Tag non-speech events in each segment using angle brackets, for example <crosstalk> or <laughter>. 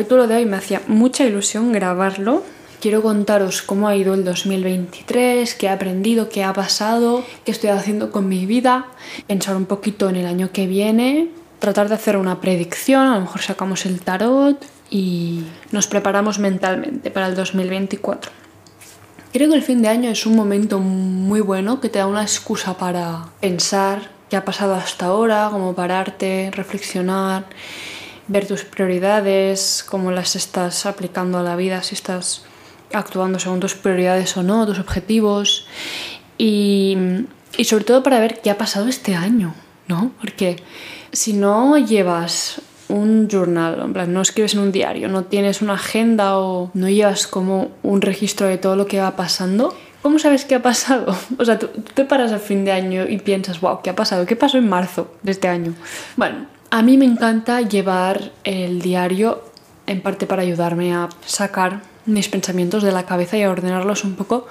capítulo de hoy me hacía mucha ilusión grabarlo. Quiero contaros cómo ha ido el 2023, qué he aprendido, qué ha pasado, qué estoy haciendo con mi vida, pensar un poquito en el año que viene, tratar de hacer una predicción, a lo mejor sacamos el tarot y nos preparamos mentalmente para el 2024. Creo que el fin de año es un momento muy bueno que te da una excusa para pensar qué ha pasado hasta ahora, cómo pararte, reflexionar, ver tus prioridades, cómo las estás aplicando a la vida, si estás actuando según tus prioridades o no, tus objetivos y, y sobre todo para ver qué ha pasado este año, ¿no? Porque si no llevas un journal, en plan, no escribes en un diario, no tienes una agenda o no llevas como un registro de todo lo que va pasando, ¿cómo sabes qué ha pasado? <laughs> O sea, tú, te paras al fin de año y piensas, wow, ¿qué ha pasado? ¿Qué pasó en marzo de este año? Bueno, a mí me encanta llevar el diario en parte para ayudarme a sacar mis pensamientos de la cabeza y a ordenarlos un poco,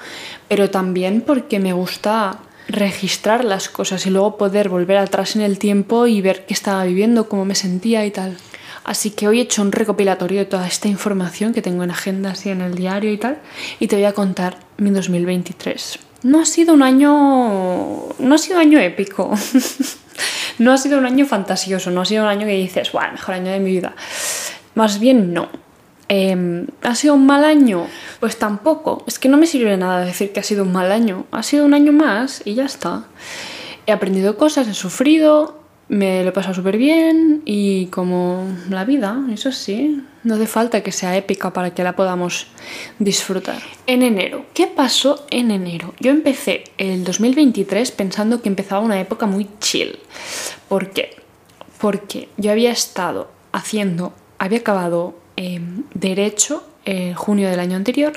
pero también porque me gusta registrar las cosas y luego poder volver atrás en el tiempo y ver qué estaba viviendo, cómo me sentía y tal. Así que hoy he hecho un recopilatorio de toda esta información que tengo en agendas y en el diario y tal, y te voy a contar mi 2023. No ha sido un año. No ha sido un año épico. <laughs> no ha sido un año fantasioso, no ha sido un año que dices, el mejor año de mi vida. Más bien no. Em, ¿Ha sido un mal año? Pues tampoco. Es que no me sirve nada decir que ha sido un mal año. Ha sido un año más y ya está. He aprendido cosas, he sufrido, me lo he pasado súper bien y como la vida, eso sí, no hace falta que sea épica para que la podamos disfrutar. En enero, ¿qué pasó en enero? Yo empecé el 2023 pensando que empezaba una época muy chill. ¿Por qué? Porque yo había estado haciendo, había acabado Em, derecho en junio del año anterior,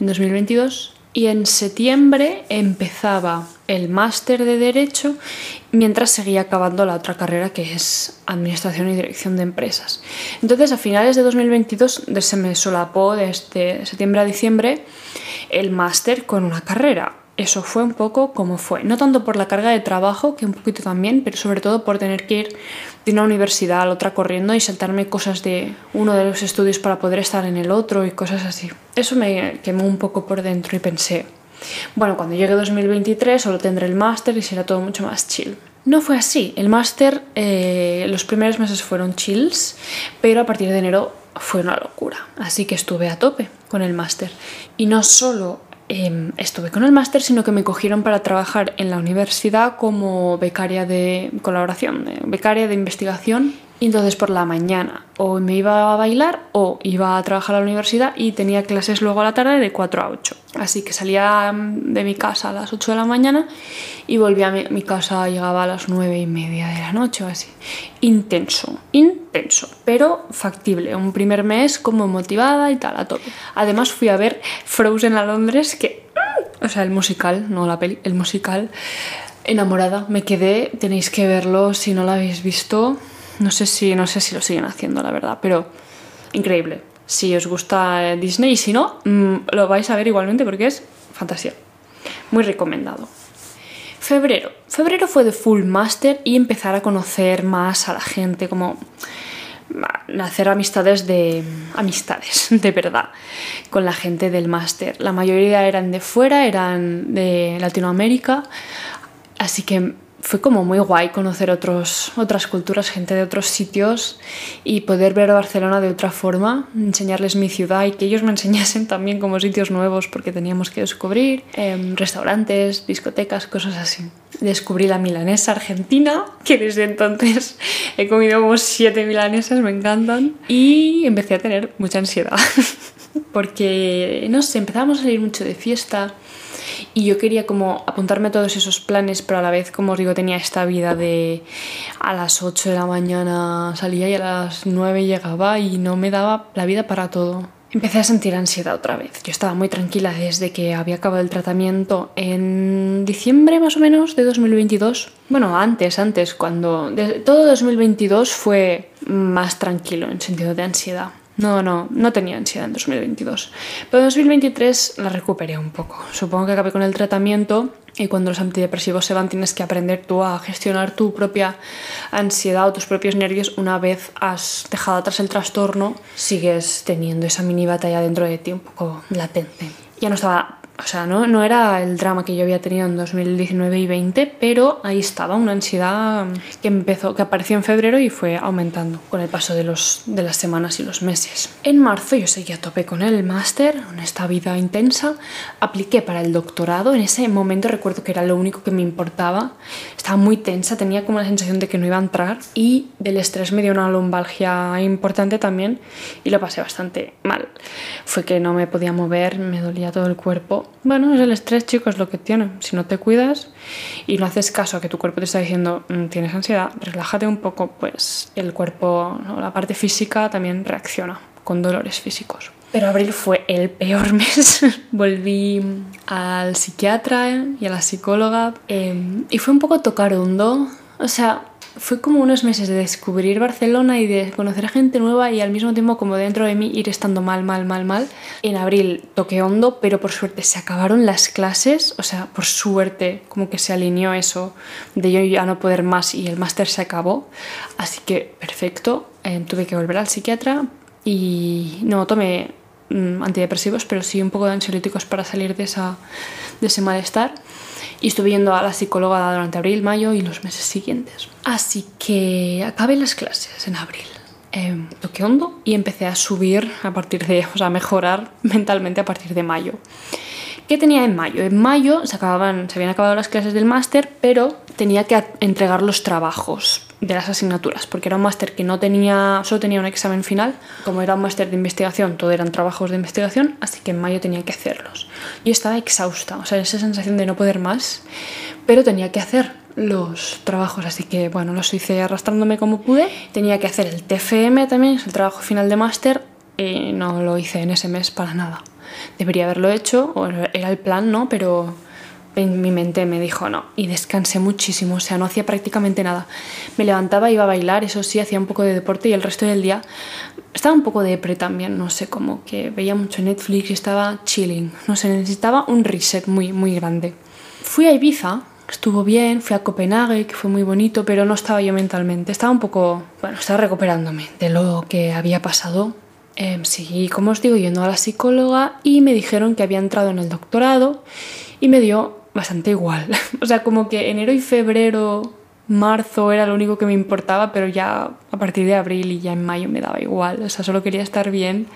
en 2022, y en septiembre empezaba el máster de Derecho mientras seguía acabando la otra carrera que es Administración y Dirección de Empresas. Entonces, a finales de 2022 se me solapó desde septiembre a diciembre el máster con una carrera eso fue un poco como fue. No tanto por la carga de trabajo, que un poquito también, pero sobre todo por tener que ir de una universidad a la otra corriendo y saltarme cosas de uno de los estudios para poder estar en el otro y cosas así. Eso me quemó un poco por dentro y pensé, bueno, cuando llegue 2023 solo tendré el máster y será todo mucho más chill. No fue así. El máster, eh, los primeros meses fueron chills, pero a partir de enero fue una locura. Así que estuve a tope con el máster. Y no solo Em, estuve con el máster, sino que me cogieron para trabajar en la universidad como becaria de colaboración, becaria de investigación entonces por la mañana o me iba a bailar o iba a trabajar a la universidad y tenía clases luego a la tarde de 4 a 8. Así que salía mm, de mi casa a las 8 de la mañana y volvía a mi, casa, llegaba a las 9 y media de la noche o así. Intenso, intenso, pero factible. Un primer mes como motivada y tal, a tope. Además fui a ver Frozen a Londres, que... Mm, o sea, el musical, no la peli, el musical. Enamorada, me quedé, tenéis que verlo si no lo habéis visto no sé si, no sé si lo siguen haciendo, la verdad, pero increíble. Si os gusta eh, Disney y si no, mm, lo vais a ver igualmente porque es fantasía. Muy recomendado. Febrero. Febrero fue de full master y empezar a conocer más a la gente, como hacer amistades de amistades <laughs> de verdad con la gente del máster. La mayoría eran de fuera, eran de Latinoamérica, así que fue como muy guay conocer otros, otras culturas, gente de otros sitios y poder ver Barcelona de otra forma, enseñarles mi ciudad y que ellos me <laughs> enseñasen también como sitios nuevos porque teníamos que descubrir em, restaurantes, discotecas, cosas así. Descubrí la milanesa argentina, <laughs> que desde entonces <laughs> he comido como siete milanesas, me encantan, y empecé a tener mucha ansiedad porque, no sé, empezamos a salir mucho de fiesta y yo quería como apuntarme a todos esos planes, pero a la vez, como os digo, tenía esta vida de a las 8 de la mañana salía y a las 9 llegaba y no me daba la vida para todo. Empecé a sentir ansiedad otra vez. Yo estaba muy tranquila desde que había acabado el tratamiento en diciembre más o menos de 2022. Bueno, antes, antes, cuando... todo 2022 fue más tranquilo en sentido de ansiedad. No, no, no tenía ansiedad en 2022. Pero en 2023 la recuperé un poco. Supongo que acabé con el tratamiento y cuando los antidepresivos se van tienes que aprender tú a gestionar tu propia ansiedad o tus propios nervios una vez has dejado atrás el trastorno, sigues teniendo esa mini batalla dentro de ti un poco latente. Ya no estaba o sea, no, no era el drama que yo había tenido en 2019 y 20, pero ahí estaba una ansiedad que empezó, que apareció en febrero y fue aumentando con el paso de, los, de las semanas y los meses. En marzo yo seguía a tope con el máster, con esta vida intensa. Apliqué para el doctorado. En ese momento recuerdo que era lo único que me importaba. Estaba muy tensa, tenía como la sensación de que no iba a entrar y del estrés me dio una lumbalgia importante también y lo pasé bastante mal. Fue que no me podía mover, me dolía todo el cuerpo bueno, es el estrés, chicos, lo que tiene. Si no te cuidas y no haces caso a que tu cuerpo te está diciendo mm, tienes ansiedad, relájate un poco, pues el cuerpo, la parte física también reacciona con dolores físicos. Pero abril fue el peor <laughs> mes. Volví al psiquiatra y a la psicóloga em, y fue un poco tocar hondo. O sea, fue como unos meses de descubrir Barcelona y de conocer gente nueva y al mismo tiempo como dentro de mí ir estando mal, mal, mal, mal. En abril toqué hondo, pero por suerte se acabaron las clases, o sea, por suerte como que se alineó eso de yo ya no poder más y el máster se acabó. Así que perfecto, eh, tuve que volver al psiquiatra y no tomé mm, antidepresivos, pero sí un poco de ansiolíticos para salir de, esa, de ese malestar y estuve yendo a la psicóloga durante abril, mayo y los meses siguientes. Así que acabé las clases en abril. Eh, toqué hondo y empecé a subir a partir de, o sea, a mejorar <laughs> mentalmente a partir de mayo. ¿Qué tenía en mayo? En mayo se, acababan, se habían acabado las clases del máster, pero tenía que entregar los trabajos de las asignaturas, porque era un máster que no tenía, solo tenía un examen final. Como era un máster de investigación, todo eran trabajos de investigación, así que en mayo tenía que hacerlos. Yo estaba exhausta, o sea, esa sensación de no poder más, pero tenía que hacer los trabajos, así que bueno, los hice arrastrándome como pude. Tenía que hacer el TFM también, es el trabajo final de máster, y no lo hice en ese mes para nada debería haberlo hecho, o era el plan, ¿no? Pero en mi mente me dijo no y descansé muchísimo, o sea, no hacía prácticamente nada. Me levantaba, iba a bailar, eso sí, hacía un poco de deporte y el resto del día estaba un poco de depre también, no sé, como que veía mucho Netflix y estaba chilling, no sé, necesitaba un reset muy, muy grande. Fui a Ibiza, estuvo bien, fui a Copenhague, que fue muy bonito, pero no estaba yo mentalmente, estaba un poco, bueno, estaba recuperándome de lo que había pasado eh, seguí, como os digo, yendo a la psicóloga y me dijeron que había entrado en el doctorado y me dio bastante igual. <laughs> o sea, como que enero y febrero, marzo era lo único que me importaba, pero ya a partir de abril y ya en mayo me daba igual. O sea, solo quería estar bien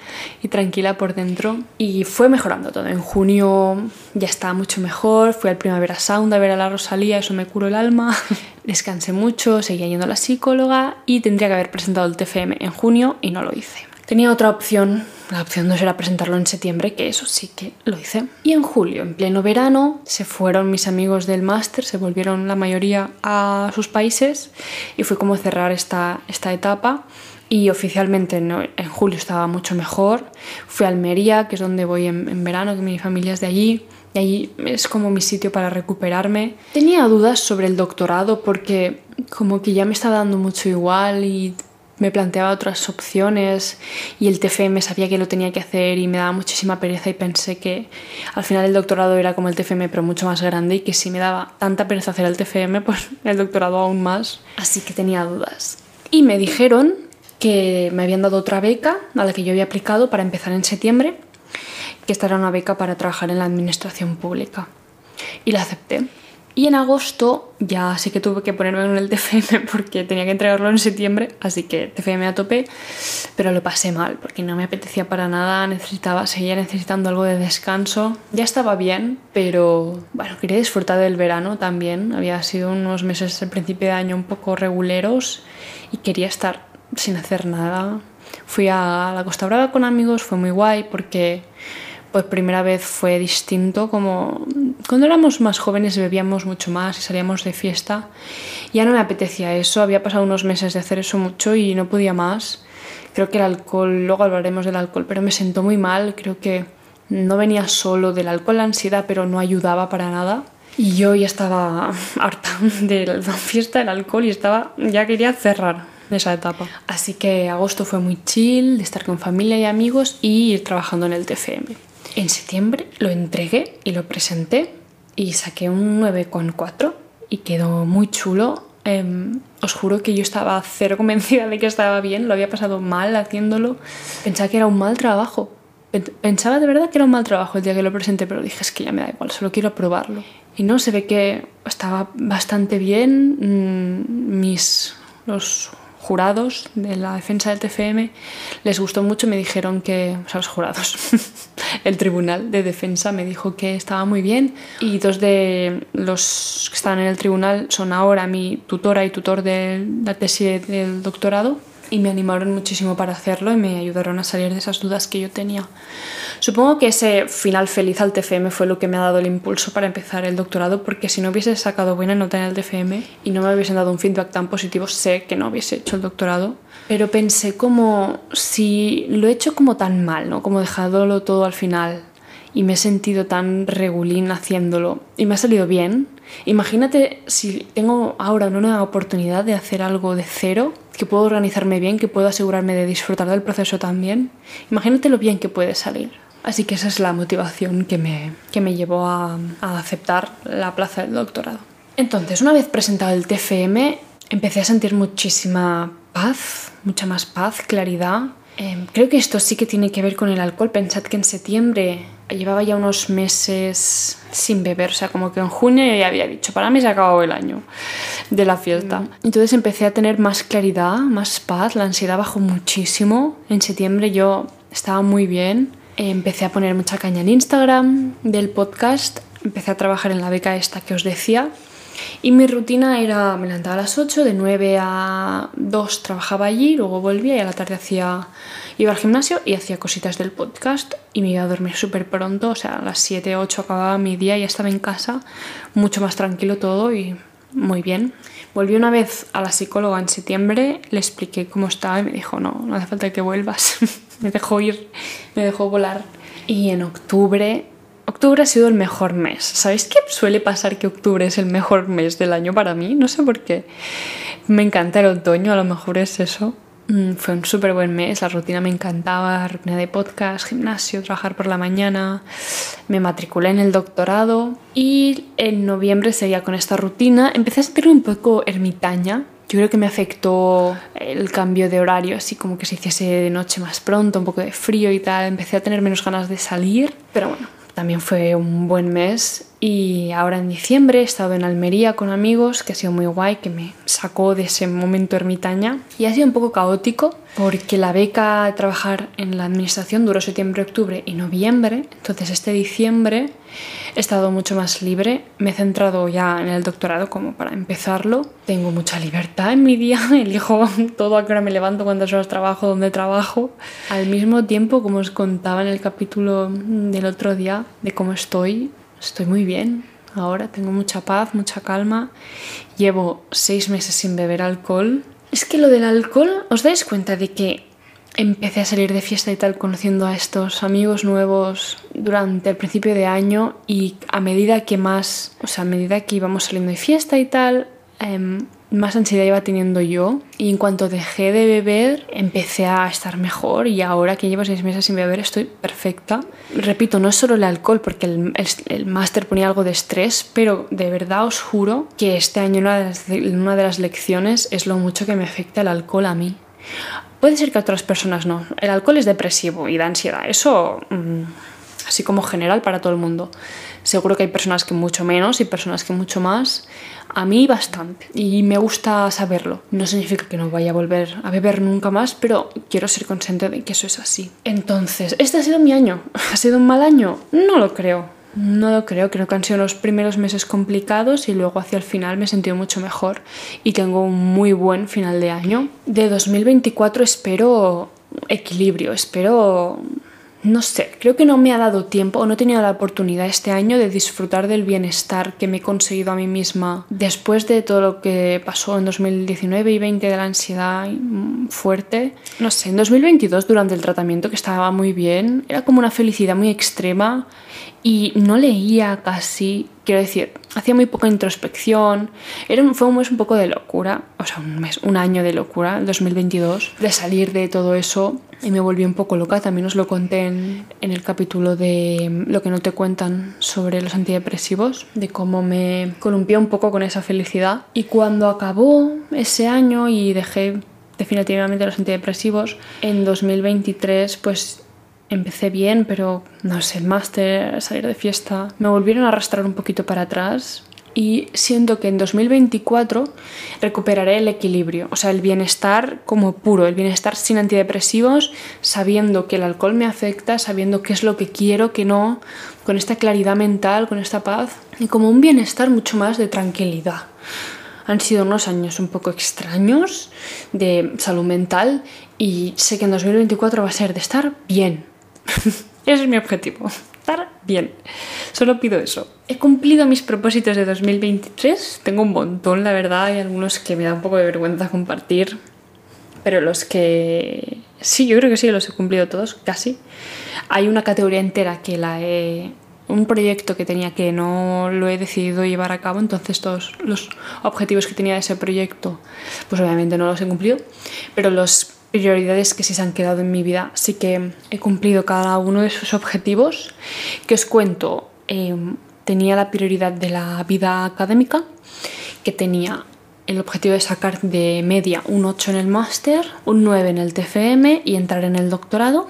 y tranquila por dentro. Y fue mejorando todo. En junio ya estaba mucho mejor. Fui al Primavera Sound a ver a la Rosalía, eso me curó el alma. <laughs> Descansé mucho, seguía yendo a la psicóloga y tendría que haber presentado el TFM en junio y no lo hice. Tenía otra opción, la opción 2 era presentarlo en septiembre, que eso sí que lo hice. Y en julio, en pleno verano, se fueron mis amigos del máster, se volvieron la mayoría a sus países y fue como cerrar esta, esta etapa. Y oficialmente en julio estaba mucho mejor. Fui a Almería, que es donde voy en, verano, que mi familia es de allí. Y allí es como mi sitio para recuperarme. Tenía dudas sobre el doctorado porque como que ya me estaba dando mucho igual y me planteaba otras opciones y el TFM sabía que lo tenía que hacer y me daba muchísima pereza y pensé que al final el doctorado era como el TFM pero mucho más grande y que si me daba tanta pereza hacer el TFM <laughs> pues el doctorado aún más. Así que tenía dudas. Y me dijeron que me habían dado otra beca a la que yo había aplicado para empezar en septiembre, que esta era una beca para trabajar en la administración pública. Y la acepté. Y en agosto ya sé que tuve que ponerme en el TFM <laughs> porque tenía que entregarlo en septiembre, así que TFM a tope, pero lo pasé mal porque no me apetecía para nada, necesitaba, seguía necesitando algo de descanso. Ya estaba bien, pero bueno, quería disfrutar del verano también. Había sido unos meses al principio de año un poco reguleros y quería estar sin hacer nada. Fui a la Costa Brava con amigos, fue muy guay porque por primera vez fue distinto, como cuando éramos más jóvenes bebíamos mucho más y salíamos de fiesta. Ya no me apetecía eso, había pasado unos meses de hacer eso mucho y no podía más. Creo que el alcohol, luego hablaremos del alcohol, pero me sentó muy mal, creo que no venía solo del alcohol la ansiedad, pero no ayudaba para nada. Y yo ya estaba <laughs> harta de la fiesta, del alcohol y estaba, ya quería cerrar esa etapa. Así que agosto fue muy chill, de estar con familia y amigos y ir trabajando en el TFM. En septiembre lo entregué y lo presenté y saqué un 9,4 y quedó muy chulo. Em, os juro que yo estaba cero convencida de que estaba bien, lo había pasado mal haciéndolo. Pensaba que era un mal trabajo. Pensaba de verdad que era un mal trabajo el día que lo presenté, pero dije es que ya me da igual, solo quiero probarlo. Y no, se ve que estaba bastante bien. Mm, mis los jurados de la defensa del TFM les gustó mucho me dijeron que, o sea, los jurados, <laughs> el tribunal de defensa me dijo que estaba muy bien y dos de los que estaban en el tribunal son ahora mi tutora y tutor de la tesis del doctorado y me animaron muchísimo para hacerlo y me ayudaron a salir de esas dudas que yo tenía. Supongo que ese final feliz al TFM fue lo que me ha dado el impulso para empezar el doctorado, porque si no hubiese sacado buena nota en el TFM y no me hubiesen dado un feedback tan positivo, sé que no hubiese hecho el doctorado. Pero pensé como si lo he hecho como tan mal, ¿no? Como dejándolo todo al final y me he sentido tan regulín haciéndolo y me ha salido bien. Imagínate si tengo ahora una oportunidad de hacer algo de cero que puedo organizarme bien, que puedo asegurarme de disfrutar del proceso también. Imagínate lo bien que puede salir. Así que esa es la motivación que me, que me llevó a, aceptar la plaza del doctorado. Entonces, una vez presentado el TFM, empecé a sentir muchísima paz, mucha más paz, claridad. Eh, creo que esto sí que tiene que ver con el alcohol. Pensad que en septiembre llevaba ya unos meses sin beber, o sea, como que en junio yo ya había dicho, para mí se ha acabado el año de la fiesta. Mm. Entonces empecé a tener más claridad, más paz, la ansiedad bajó muchísimo. En septiembre yo estaba muy bien, empecé a poner mucha caña en Instagram del podcast, empecé a trabajar en la beca esta que os decía. Y mi rutina era, me levantaba a las 8, de 9 a 2 trabajaba allí, luego volvía y a la tarde hacía Iba al gimnasio y hacía cositas del podcast y me iba a dormir súper pronto, o sea, a las 7, 8 acababa mi día ya estaba en casa, mucho más tranquilo todo y muy bien. Volví una vez a la psicóloga en septiembre, le expliqué cómo estaba y me dijo, no, no hace falta que vuelvas, <laughs> me dejó ir, me dejó volar. Y en octubre Octubre ha sido el mejor mes. ¿Sabéis qué suele pasar que octubre es el mejor mes del año para mí? No sé por qué. Me encanta el otoño, a lo mejor es eso. Mm, fue un súper buen mes, la rutina me encantaba, rutina de podcast, gimnasio, trabajar por la mañana. Me matriculé en el doctorado y en noviembre seguía con esta rutina. Empecé a sentirme un poco ermitaña. Yo creo que me afectó el cambio de horario, así como que se hiciese de noche más pronto, un poco de frío y tal. Empecé a tener menos ganas de salir, pero bueno, también fue un buen mes y ahora en diciembre he estado en Almería con amigos, que ha sido muy guay, que me sacó de ese momento ermitaña. Y ha sido un poco caótico porque la beca de trabajar en la administración duró septiembre, octubre y noviembre. Entonces este diciembre he estado mucho más libre. Me he centrado ya en el doctorado como para empezarlo. Tengo mucha libertad en mi día. <laughs> Elijo todo a qué hora me levanto, cuántas horas trabajo, dónde trabajo. Al mismo tiempo, como os contaba en el capítulo del otro día de cómo estoy, estoy muy bien. Ahora tengo mucha paz, mucha calma. Llevo seis meses sin beber alcohol. Es que lo del alcohol, ¿os dais cuenta de que empecé a salir de fiesta y tal conociendo a estos amigos nuevos durante el principio de año y a medida que más, o sea, a medida que íbamos saliendo de fiesta y tal, em, más ansiedad iba teniendo yo y en cuanto dejé de beber empecé a estar mejor y ahora que llevo seis meses sin beber estoy perfecta. Repito, no es solo el alcohol porque el, el, máster ponía algo de estrés, pero de verdad os juro que este año una de, las, una de las lecciones es lo mucho que me afecta el alcohol a mí. Puede ser que a otras personas no. El alcohol es depresivo y da ansiedad. Eso, mm, así como general para todo el mundo. Seguro que hay personas que mucho menos y personas que mucho más. A mí bastante. Y me gusta saberlo. No significa que no vaya a volver a beber nunca más, pero quiero ser consciente de que eso es así. Entonces, ¿este ha sido mi año? ¿Ha sido un mal año? No lo creo. No lo creo, creo que han sido los primeros meses complicados y luego hacia el final me he sentido mucho mejor y tengo un muy buen final de año. De 2024 espero equilibrio, espero no sé, creo que no me ha dado tiempo o no he tenido la oportunidad este año de disfrutar del bienestar que me he conseguido a mí misma después de todo lo que pasó en 2019 y 20 de la ansiedad fuerte. No sé, en 2022 durante el tratamiento que estaba muy bien, era como una felicidad muy extrema y no leía casi, quiero decir, hacía muy poca introspección, Era un, fue un mes un poco de locura, o sea, un mes, un año de locura, el 2022, de salir de todo eso y me volví un poco loca, también os lo conté en, en el capítulo de lo que no te cuentan sobre los antidepresivos, de cómo me columpié un poco con esa felicidad y cuando acabó ese año y dejé definitivamente los antidepresivos, en 2023 pues empecé bien, pero no sé, el máster, salir de fiesta, me volvieron a arrastrar un poquito para atrás y siento que en 2024 recuperaré el equilibrio, o sea, el bienestar como puro, el bienestar sin antidepresivos, sabiendo que el alcohol me afecta, sabiendo qué es lo que quiero, que no, con esta claridad mental, con esta paz y como un bienestar mucho más de tranquilidad. Han sido unos años un poco extraños de salud mental y sé que en 2024 va a ser de estar bien, <laughs> Ese es mi objetivo, estar bien. Solo pido eso. He cumplido mis propósitos de 2023. Tengo un montón, la verdad. Hay algunos que me da un poco de vergüenza compartir. Pero los que... Sí, yo creo que sí, los he cumplido todos, casi. Hay una categoría entera que la he... Un proyecto que tenía que no lo he decidido llevar a cabo, entonces todos los objetivos que tenía de ese proyecto, pues obviamente no los he cumplido. Pero los prioridades que sí se han quedado en mi vida. Así que he cumplido cada uno de esos objetivos que os cuento. Em, tenía la prioridad de la vida académica, que tenía el objetivo de sacar de media un 8 en el máster, un 9 en el TFM y entrar en el doctorado.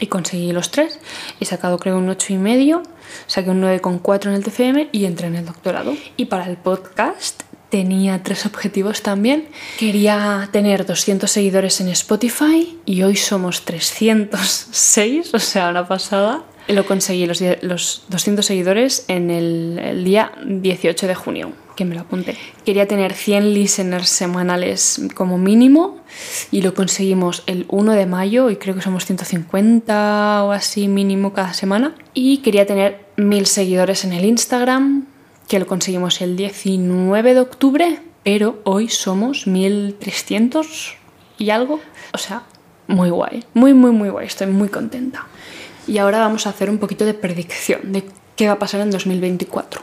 Y conseguí los tres. He sacado creo un 8 y medio, saqué un 9,4 en el TFM y entré en el doctorado. Y para el podcast tenía tres objetivos también. Quería tener 200 seguidores en Spotify y hoy somos 306, <laughs> o sea, una pasada. Lo conseguí, los, los 200 seguidores, en el, el, día 18 de junio, que me lo apunté. Quería tener 100 listeners semanales como mínimo y lo conseguimos el 1 de mayo y creo que somos 150 o así mínimo cada semana. Y quería tener 1000 seguidores en el Instagram, que lo conseguimos el 19 de octubre, pero hoy somos 1300 y algo. O sea, muy guay, muy, muy, muy guay, estoy muy contenta. Y ahora vamos a hacer un poquito de predicción de qué va a pasar en 2024.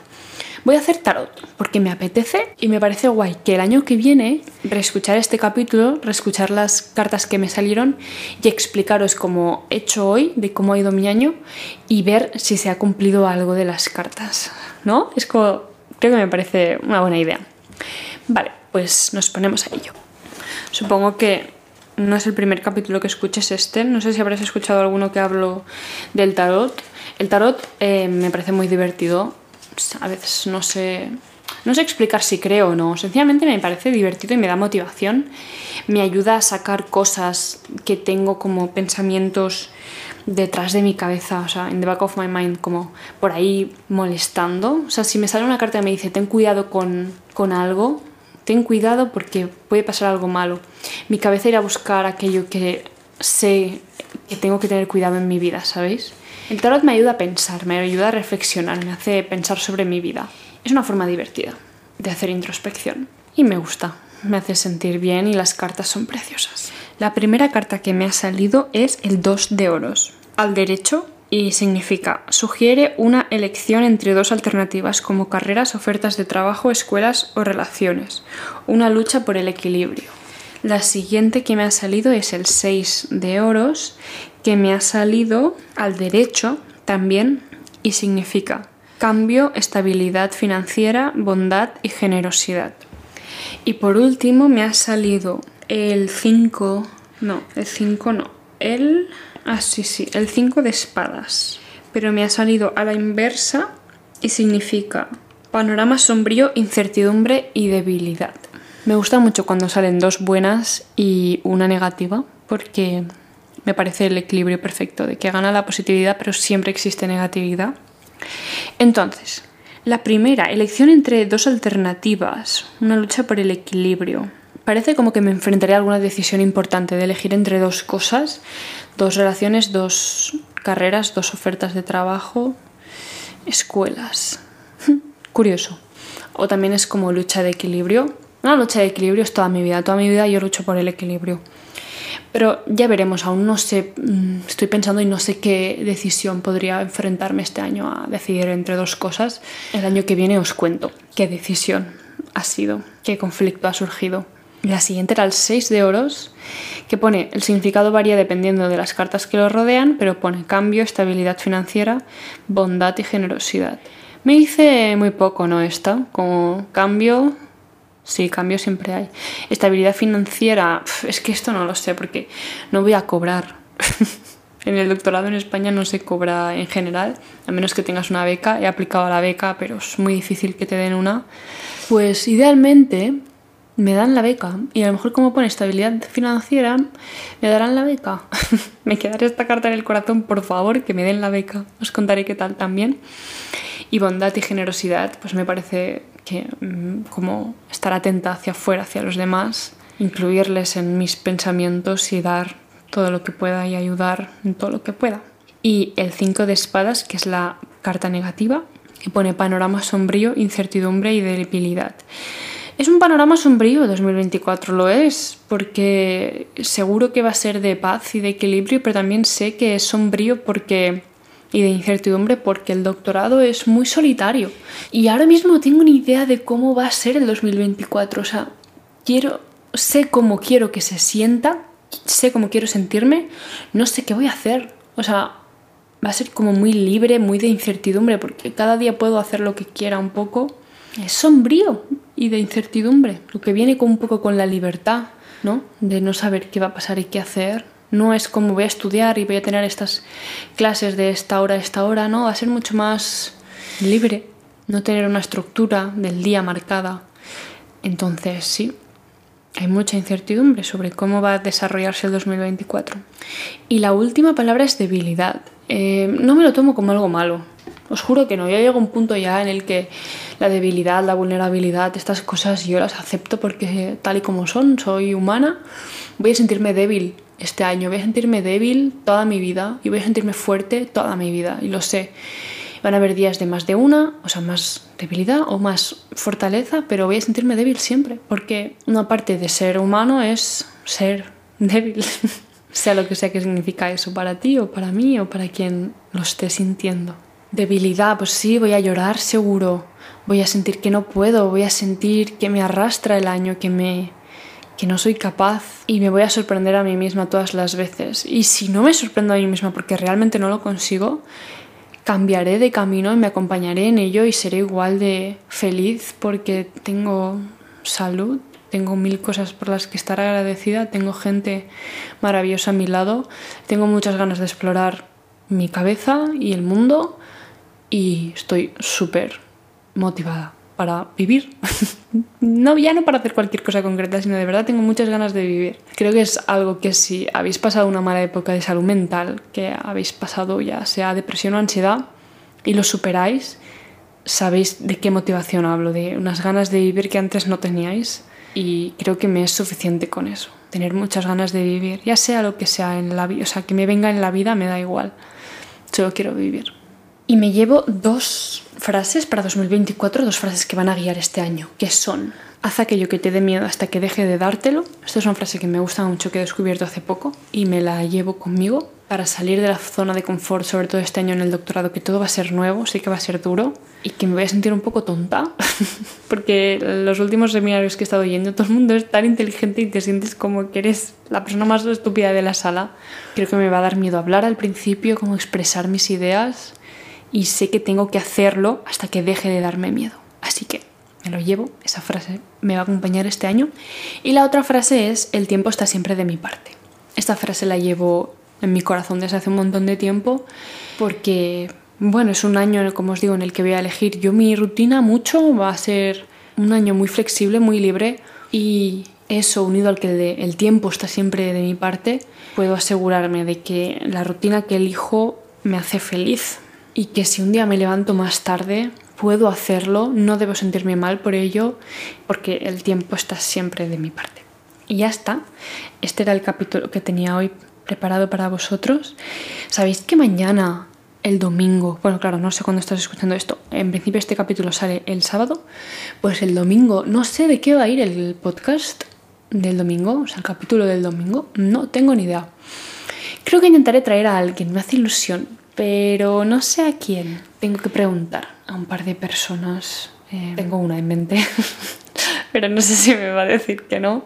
Voy a hacer tarot porque me apetece y me parece guay que el año que viene reescuchar este capítulo, reescuchar las cartas que me salieron y explicaros cómo he hecho hoy, de cómo ha ido mi año y ver si se ha cumplido algo de las cartas. ¿No? Es como, creo que me parece una buena idea. Vale, pues nos ponemos a ello. Supongo que no es el primer capítulo que escuches este. No sé si habrás escuchado alguno que hablo del tarot. El tarot eh, me parece muy divertido a veces no sé, no sé explicar si creo o no. Sencillamente me parece divertido y me da motivación. Me ayuda a sacar cosas que tengo como pensamientos detrás de mi cabeza, o sea, in the back of my mind, como por ahí molestando. O sea, si me sale una carta y me dice, ten cuidado con, con algo, ten cuidado porque puede pasar algo malo. Mi cabeza irá a buscar aquello que sé que tengo que tener cuidado en mi vida, ¿sabéis? El tarot me ayuda a pensar, me ayuda a reflexionar, me hace pensar sobre mi vida. Es una forma divertida de hacer introspección y me gusta, me hace sentir bien y las cartas son preciosas. La primera carta que me ha salido es el 2 de oros. Al derecho y significa sugiere una elección entre dos alternativas como carreras, ofertas de trabajo, escuelas o relaciones. Una lucha por el equilibrio. La siguiente que me ha salido es el 6 de oros, que me ha salido al derecho también y significa cambio, estabilidad financiera, bondad y generosidad. Y por último me ha salido el 5, no, el 5 no, el, ah sí, sí, el 5 de espadas. Pero me ha salido a la inversa y significa panorama sombrío, incertidumbre y debilidad. Me gusta mucho cuando salen dos buenas y una negativa, porque me parece el equilibrio perfecto, de que gana la positividad, pero siempre existe negatividad. Entonces, la primera, elección entre dos alternativas, una lucha por el equilibrio. Parece como que me enfrentaré a alguna decisión importante de elegir entre dos cosas, dos relaciones, dos carreras, dos ofertas de trabajo, escuelas. <laughs> Curioso. O también es como lucha de equilibrio, una lucha de equilibrio es toda mi vida. Toda mi vida yo lucho por el equilibrio. Pero ya veremos, aún no sé, mm, estoy pensando y no sé qué decisión podría enfrentarme este año a decidir entre dos cosas. El año que viene os cuento qué decisión ha sido, qué conflicto ha surgido. La siguiente era el 6 de oros, que pone el significado varía dependiendo de las cartas que lo rodean, pero pone cambio, estabilidad financiera, bondad y generosidad. Me dice muy poco, ¿no? Esta, como cambio, sí, cambio siempre hay. Estabilidad financiera, es que esto no lo sé porque no voy a cobrar. <laughs> en el doctorado en España no se cobra en general, a menos que tengas una beca. He aplicado a la beca, pero es muy difícil que te den una. Pues idealmente me dan la beca y a lo mejor como pone estabilidad financiera, me darán la beca. <laughs> me quedaré esta carta en el corazón, por favor, que me den la beca. Os contaré qué tal también. Y bondad y generosidad, pues me parece que mm, como estar atenta hacia afuera, hacia los demás, incluirles en mis pensamientos y dar todo lo que pueda y ayudar en todo lo que pueda. Y el 5 de espadas, que es la carta negativa, que pone panorama sombrío, incertidumbre y debilidad. Es un panorama sombrío 2024, lo es, porque seguro que va a ser de paz y de equilibrio, pero también sé que es sombrío porque y de incertidumbre porque el doctorado es muy solitario. Y ahora mismo tengo una idea de cómo va a ser el 2024, o sea, quiero sé cómo quiero que se sienta, sé cómo quiero sentirme, no sé qué voy a hacer. O sea, va a ser como muy libre, muy de incertidumbre, porque cada día puedo hacer lo que quiera un poco. Es sombrío, y de incertidumbre, lo que viene con un poco con la libertad, ¿no? De no saber qué va a pasar y qué hacer. No es como voy a estudiar y voy a tener estas clases de esta hora a esta hora, no, va a ser mucho más libre, no tener una estructura del día marcada. Entonces, sí, hay mucha incertidumbre sobre cómo va a desarrollarse el 2024. Y la última palabra es debilidad. Eh, no me lo tomo como algo malo. Os juro que no. Yo llego a un punto ya en el que la debilidad, la vulnerabilidad, estas cosas yo las acepto porque tal y como son, soy humana. Voy a sentirme débil este año, voy a sentirme débil toda mi vida y voy a sentirme fuerte toda mi vida. Y lo sé. Van a haber días de más de una, o sea, más debilidad o más fortaleza, pero voy a sentirme débil siempre, porque una parte de ser humano es ser débil, <laughs> sea lo que sea que significa eso para ti o para mí o para quien lo esté sintiendo. Debilidad, pues sí, voy a llorar seguro, voy a sentir que no puedo, voy a sentir que me arrastra el año, que me que no soy capaz y me voy a sorprender a mí misma todas las veces. Y si no me sorprendo a mí misma porque realmente no lo consigo, cambiaré de camino y me acompañaré en ello y seré igual de feliz porque tengo salud, tengo mil cosas por las que estar agradecida, tengo gente maravillosa a mi lado, tengo muchas ganas de explorar mi cabeza y el mundo y estoy súper motivada para vivir. <laughs> no, ya no para hacer cualquier cosa concreta, sino de verdad tengo muchas ganas de vivir. Creo que es algo que si habéis pasado una mala época de salud mental, que habéis pasado ya sea depresión o ansiedad, y lo superáis, sabéis de qué motivación hablo, de unas ganas de vivir que antes no teníais. Y creo que me es suficiente con eso, tener muchas ganas de vivir, ya sea lo que sea en la vida, o sea, que me venga en la vida me da igual, solo quiero vivir. Y me llevo dos frases para 2024, dos frases que van a guiar este año, que son, haz aquello que te dé miedo hasta que deje de dártelo. Esta es una frase que me gusta mucho, que he descubierto hace poco y me la llevo conmigo para salir de la zona de confort, sobre todo este año en el doctorado, que todo va a ser nuevo, sé que va a ser duro y que me voy a sentir un poco tonta, <laughs> porque los últimos seminarios que he estado yendo, todo el mundo es tan inteligente y te sientes como que eres la persona más estúpida de la sala. Creo que me va a dar miedo hablar al principio, como expresar mis ideas y sé que tengo que hacerlo hasta que deje de darme miedo. Así que me lo llevo, esa frase me va a acompañar este año. Y la otra frase es, el tiempo está siempre de mi parte. Esta frase la llevo en mi corazón desde hace un montón de tiempo porque, bueno, es un año, como os digo, en el que voy a elegir yo mi rutina mucho, va a ser un año muy flexible, muy libre y eso unido al que el tiempo está siempre de mi parte, puedo asegurarme de que la rutina que elijo me hace feliz, y que si un día me levanto más tarde puedo hacerlo, no debo sentirme mal por ello porque el tiempo está siempre de mi parte. Y ya está, este era el capítulo que tenía hoy preparado para vosotros. Sabéis que mañana, el domingo, bueno, claro, no sé cuándo estás escuchando esto, en principio este capítulo sale el sábado, pues el domingo no sé de qué va a ir el podcast, del domingo, o sea, el capítulo del domingo. No tengo ni idea. Creo que intentaré traer a alguien, me hace ilusión, pero no sé a quién. Tengo que preguntar a un par de personas. Eh, tengo una en mente, <laughs> pero no sé si me va a decir que no.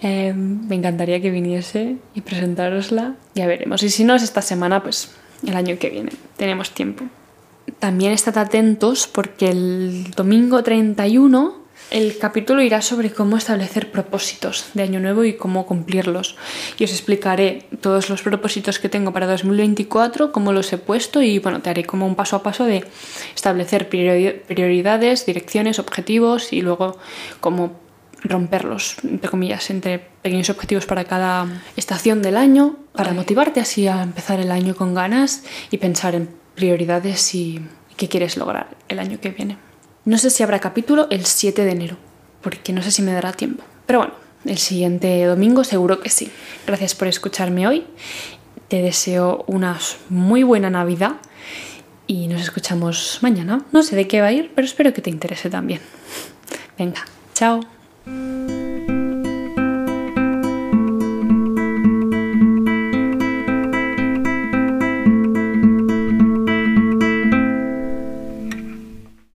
Eh, me encantaría que viniese y presentárosla. Ya veremos. Y si no es esta semana, pues el año que viene. Tenemos tiempo. También estad atentos porque el domingo 31 el capítulo irá sobre cómo establecer propósitos de año nuevo y cómo cumplirlos. Y os explicaré todos los propósitos que tengo para 2024, cómo los he puesto y bueno, te haré como un paso a paso de establecer prioridades, direcciones, objetivos y luego cómo romperlos, entre comillas, entre pequeños objetivos para cada estación del año, para motivarte así a empezar el año con ganas y pensar en prioridades y qué quieres lograr el año que viene. No sé si habrá capítulo el 7 de enero, porque no sé si me dará tiempo. Pero bueno, el siguiente domingo seguro que sí. Gracias por escucharme hoy. Te deseo una muy buena Navidad y nos escuchamos mañana. No sé de qué va a ir, pero espero que te interese también. Venga, chao.